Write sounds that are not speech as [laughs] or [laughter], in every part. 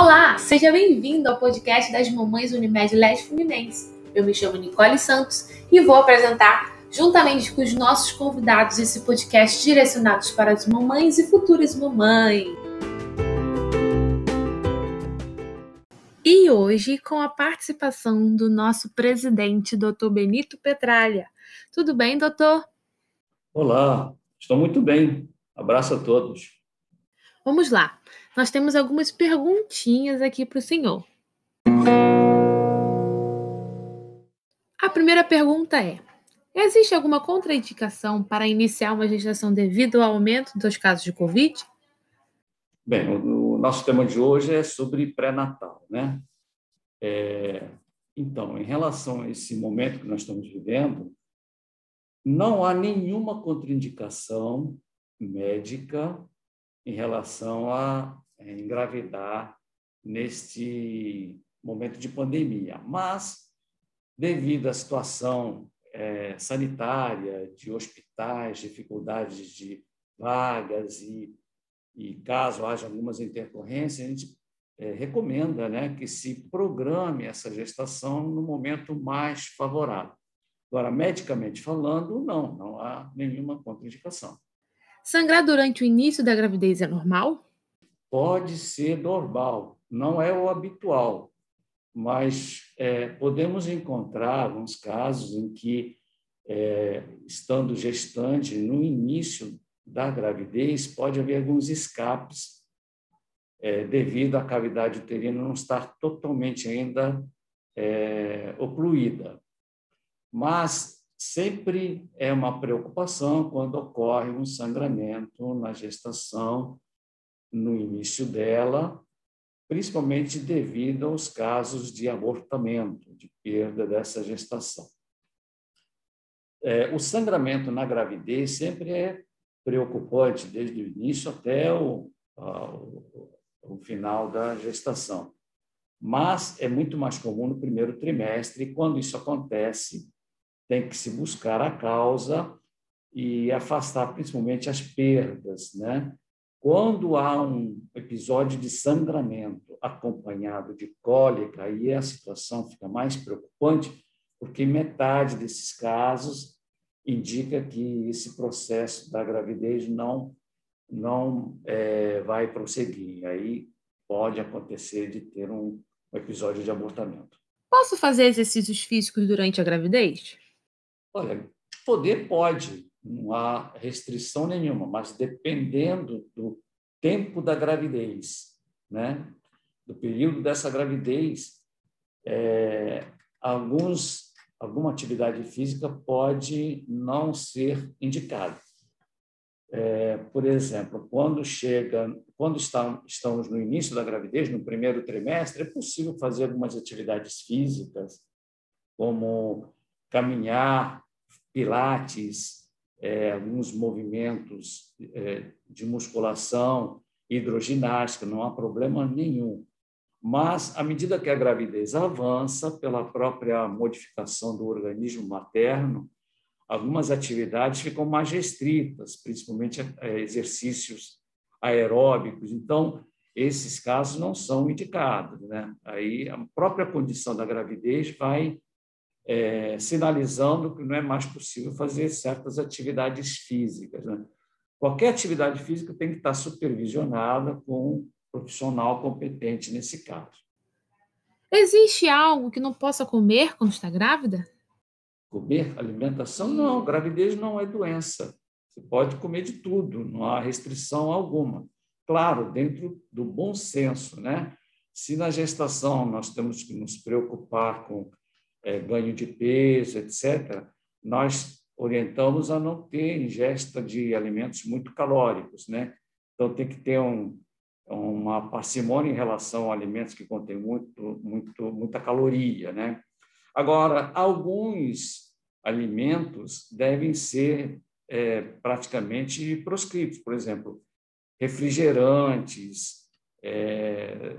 Olá, seja bem-vindo ao podcast das Mamães Unimed Leste Fluminense. Eu me chamo Nicole Santos e vou apresentar, juntamente com os nossos convidados, esse podcast direcionado para as mamães e futuras mamães. E hoje, com a participação do nosso presidente, Dr. Benito Petralha. Tudo bem, doutor? Olá, estou muito bem. Abraço a todos. Vamos lá nós temos algumas perguntinhas aqui para o senhor. A primeira pergunta é: existe alguma contraindicação para iniciar uma gestação devido ao aumento dos casos de Covid? Bem, o, nosso tema de hoje é sobre pré-natal, né? É, então, em relação a esse momento que nós estamos vivendo, não há nenhuma contraindicação médica em relação a é, engravidar neste momento de pandemia. Mas, devido à situação é, sanitária, de hospitais, dificuldades de vagas e, e caso haja algumas intercorrências, a gente é, recomenda né, que se programe essa gestação no momento mais favorável. Agora, medicamente falando, não, não há nenhuma contraindicação. Sangrar durante o início da gravidez é normal? Pode ser normal, não é o habitual, mas é, podemos encontrar alguns casos em que, é, estando gestante no início da gravidez, pode haver alguns escapes é, devido à cavidade uterina não estar totalmente ainda é, ocluída. Mas sempre é uma preocupação quando ocorre um sangramento na gestação no início dela, principalmente devido aos casos de abortamento, de perda dessa gestação. É, o sangramento na gravidez sempre é preocupante, desde o início até o, o, o final da gestação. Mas é muito mais comum no primeiro trimestre, e quando isso acontece, tem que se buscar a causa e afastar principalmente as perdas, né? Quando há um episódio de sangramento acompanhado de cólica, aí a situação fica mais preocupante, porque metade desses casos indica que esse processo da gravidez não não é, vai prosseguir. Aí pode acontecer de ter um, um episódio de abortamento. Posso fazer exercícios físicos durante a gravidez? Olha, poder pode, não há restrição nenhuma, mas dependendo do tempo da gravidez, né? do período dessa gravidez, é, alguns, alguma atividade física pode não ser indicada. É, por exemplo, quando chega, quando está, estamos no início da gravidez, no primeiro trimestre, é possível fazer algumas atividades físicas, como caminhar, pilates, é, alguns movimentos é, de musculação, hidroginástica, não há problema nenhum. Mas, à medida que a gravidez avança, pela própria modificação do organismo materno, algumas atividades ficam mais restritas, principalmente é, exercícios aeróbicos. Então, esses casos não são indicados. Né? Aí, a própria condição da gravidez vai é, sinalizando que não é mais possível fazer certas atividades físicas. Né? Qualquer atividade física tem que estar supervisionada com um profissional competente nesse caso. Existe algo que não possa comer quando está grávida? Comer alimentação? Não, gravidez não é doença. Você pode comer de tudo, não há restrição alguma. Claro, dentro do bom senso, né? Se na gestação nós temos que nos preocupar com é, ganho de peso, etc., nós orientamos a não ter ingesta de alimentos muito calóricos, né? Então tem que ter um, uma parcimônia em relação a alimentos que contêm muito, muito, muita caloria, né? Agora, alguns alimentos devem ser é, praticamente proscritos, por exemplo, refrigerantes, é,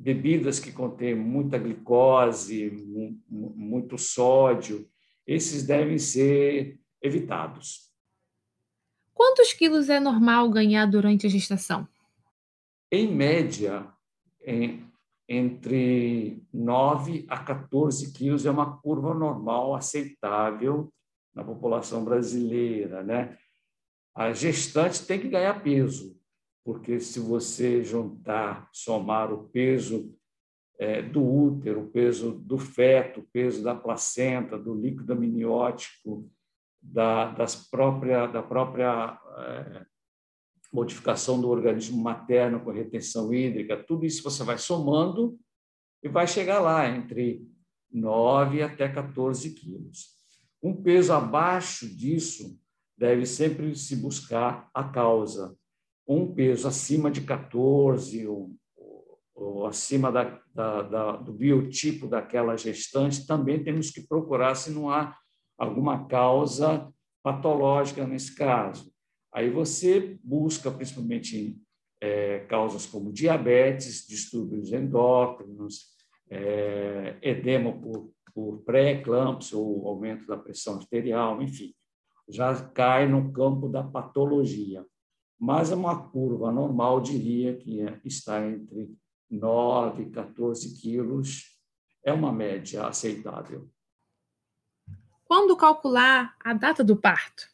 bebidas que contêm muita glicose, muito sódio, esses devem ser evitados. Quantos quilos é normal ganhar durante a gestação? Em média, em, entre 9 a 14 quilos é uma curva normal, aceitável na população brasileira. Né? A gestante tem que ganhar peso, porque se você juntar, somar o peso é, do útero, o peso do feto, o peso da placenta, do líquido amniótico, da, das própria, da própria é, modificação do organismo materno com retenção hídrica, tudo isso você vai somando e vai chegar lá entre 9 até 14 quilos. Um peso abaixo disso deve sempre se buscar a causa. Um peso acima de 14 ou, ou acima da, da, da, do biotipo daquela gestante, também temos que procurar se não há alguma causa patológica nesse caso. Aí você busca principalmente é, causas como diabetes, distúrbios endócrinos, é, edema por, por pré-eclâmpsia ou aumento da pressão arterial, enfim, já cai no campo da patologia. Mas é uma curva normal, diria que é, está entre 9 e 14 quilos, é uma média aceitável. Quando calcular a data do parto?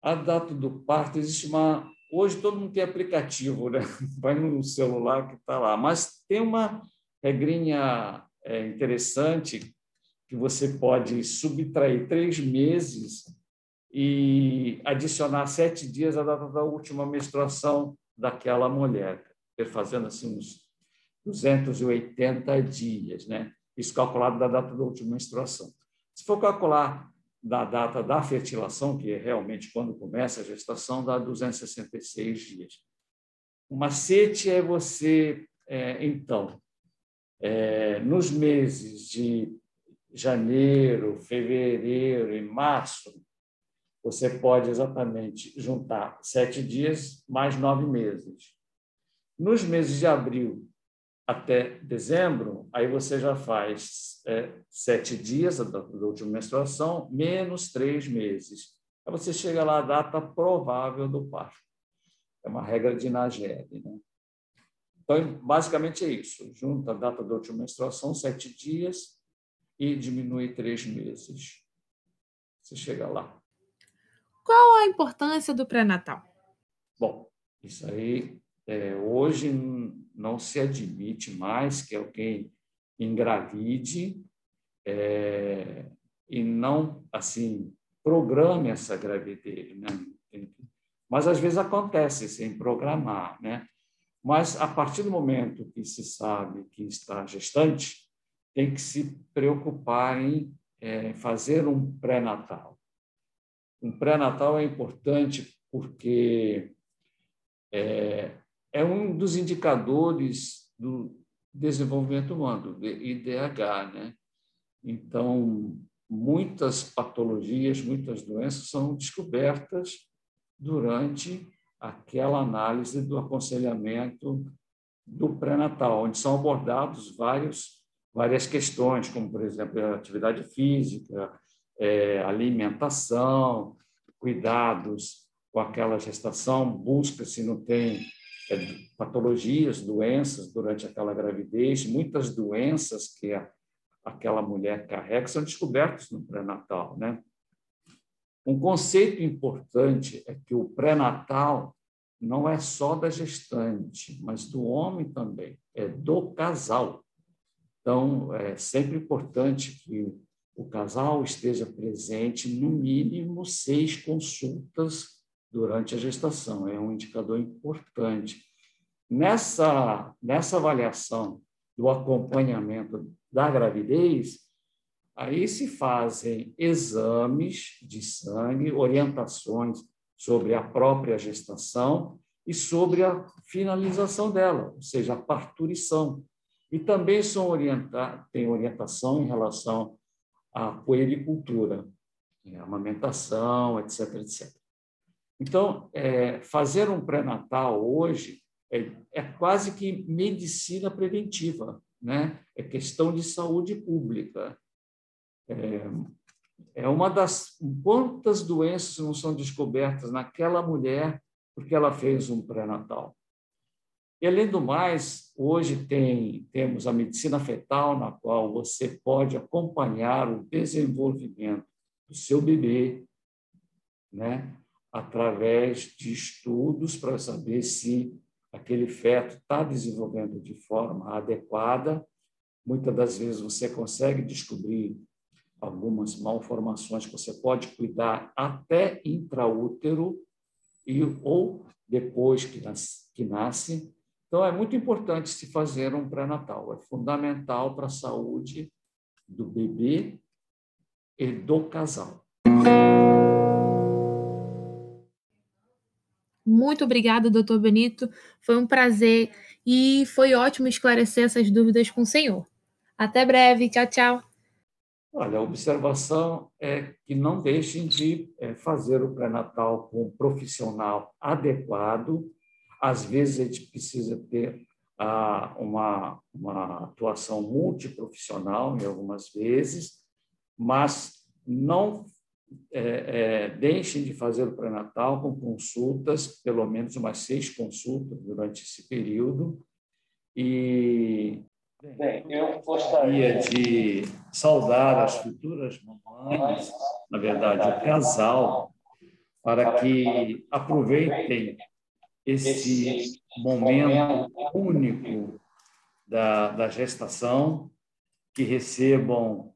A data do parto, existe uma. Hoje todo mundo tem aplicativo, né? [laughs] Vai no celular que está lá. Mas tem uma regrinha é, interessante que você pode subtrair três meses e adicionar sete dias à data da última menstruação daquela mulher, fazendo assim uns 280 dias, né? Isso calculado da data da última menstruação. Se for calcular da data da fertilização, que é realmente quando começa a gestação, dá 266 dias. O macete é você, é, então, é, nos meses de janeiro, fevereiro e março, você pode exatamente juntar sete dias mais nove meses. Nos meses de abril até dezembro, aí você já faz é, sete dias da, da última menstruação, menos três meses. Aí você chega lá a data provável do parto. É uma regra de Nageli. Né? Então, basicamente é isso. Junta a data da última menstruação, sete dias, e diminui três meses. Você chega lá. Qual a importância do pré-natal? Bom, isso aí é, hoje não se admite mais que alguém engravide é, e não assim programe essa gravidez, né? Mas às vezes acontece sem programar, né? Mas a partir do momento que se sabe que está gestante, tem que se preocupar em é, fazer um pré-natal. Um pré-natal é importante porque é, é um dos indicadores do desenvolvimento humano, IDH. Né? Então, muitas patologias, muitas doenças são descobertas durante aquela análise do aconselhamento do pré-natal, onde são abordados vários, várias questões, como, por exemplo, a atividade física, é, alimentação, cuidados com aquela gestação, busca se não tem é, patologias, doenças durante aquela gravidez, muitas doenças que a, aquela mulher carrega são descobertas no pré-natal, né? Um conceito importante é que o pré-natal não é só da gestante, mas do homem também, é do casal. Então, é sempre importante que o casal esteja presente no mínimo seis consultas durante a gestação. É um indicador importante. Nessa, nessa avaliação do acompanhamento da gravidez, aí se fazem exames de sangue, orientações sobre a própria gestação e sobre a finalização dela, ou seja, a parturição. E também são orienta tem orientação em relação à puericultura, a amamentação, etc, etc. Então, é, fazer um pré-natal hoje é, é, quase que medicina preventiva, né? é questão de saúde pública. É, é uma das. Quantas doenças não são descobertas naquela mulher porque ela fez um pré-natal? E, além do mais, hoje tem, temos a medicina fetal, na qual você pode acompanhar o desenvolvimento do seu bebê, né? através de estudos para saber se aquele feto está desenvolvendo de forma adequada. Muitas das vezes você consegue descobrir algumas malformações que você pode cuidar até intraútero e ou depois que nasce, que nasce. Então, é muito importante se fazer um pré-natal. É fundamental para a saúde do bebê e do casal. Muito obrigada, doutor Benito. Foi um prazer e foi ótimo esclarecer essas dúvidas com o senhor. Até breve. Tchau, tchau. Olha, a observação é que não deixem de é, fazer o pré-natal com um profissional adequado. Às vezes, a gente precisa ter ah, uma, uma atuação multiprofissional, em algumas vezes, mas não é, é, deixem de fazer o pré-natal com consultas, pelo menos umas seis consultas durante esse período, e Bem, eu gostaria de saudar as futuras mamães, na verdade, o casal, para que aproveitem esse momento único da, da gestação, que recebam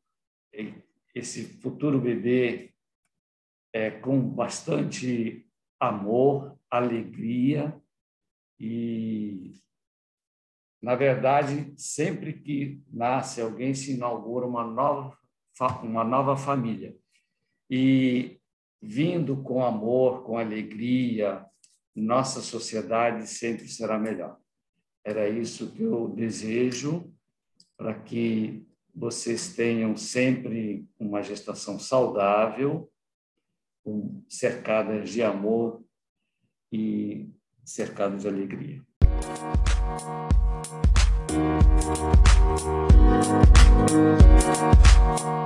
esse futuro bebê é, com bastante amor, alegria e na verdade, sempre que nasce alguém, se inaugura uma nova, uma nova família. E vindo com amor, com alegria, nossa sociedade sempre será melhor. Era isso que eu desejo para que vocês tenham sempre uma gestação saudável, cercada de amor e cercada de alegria. Música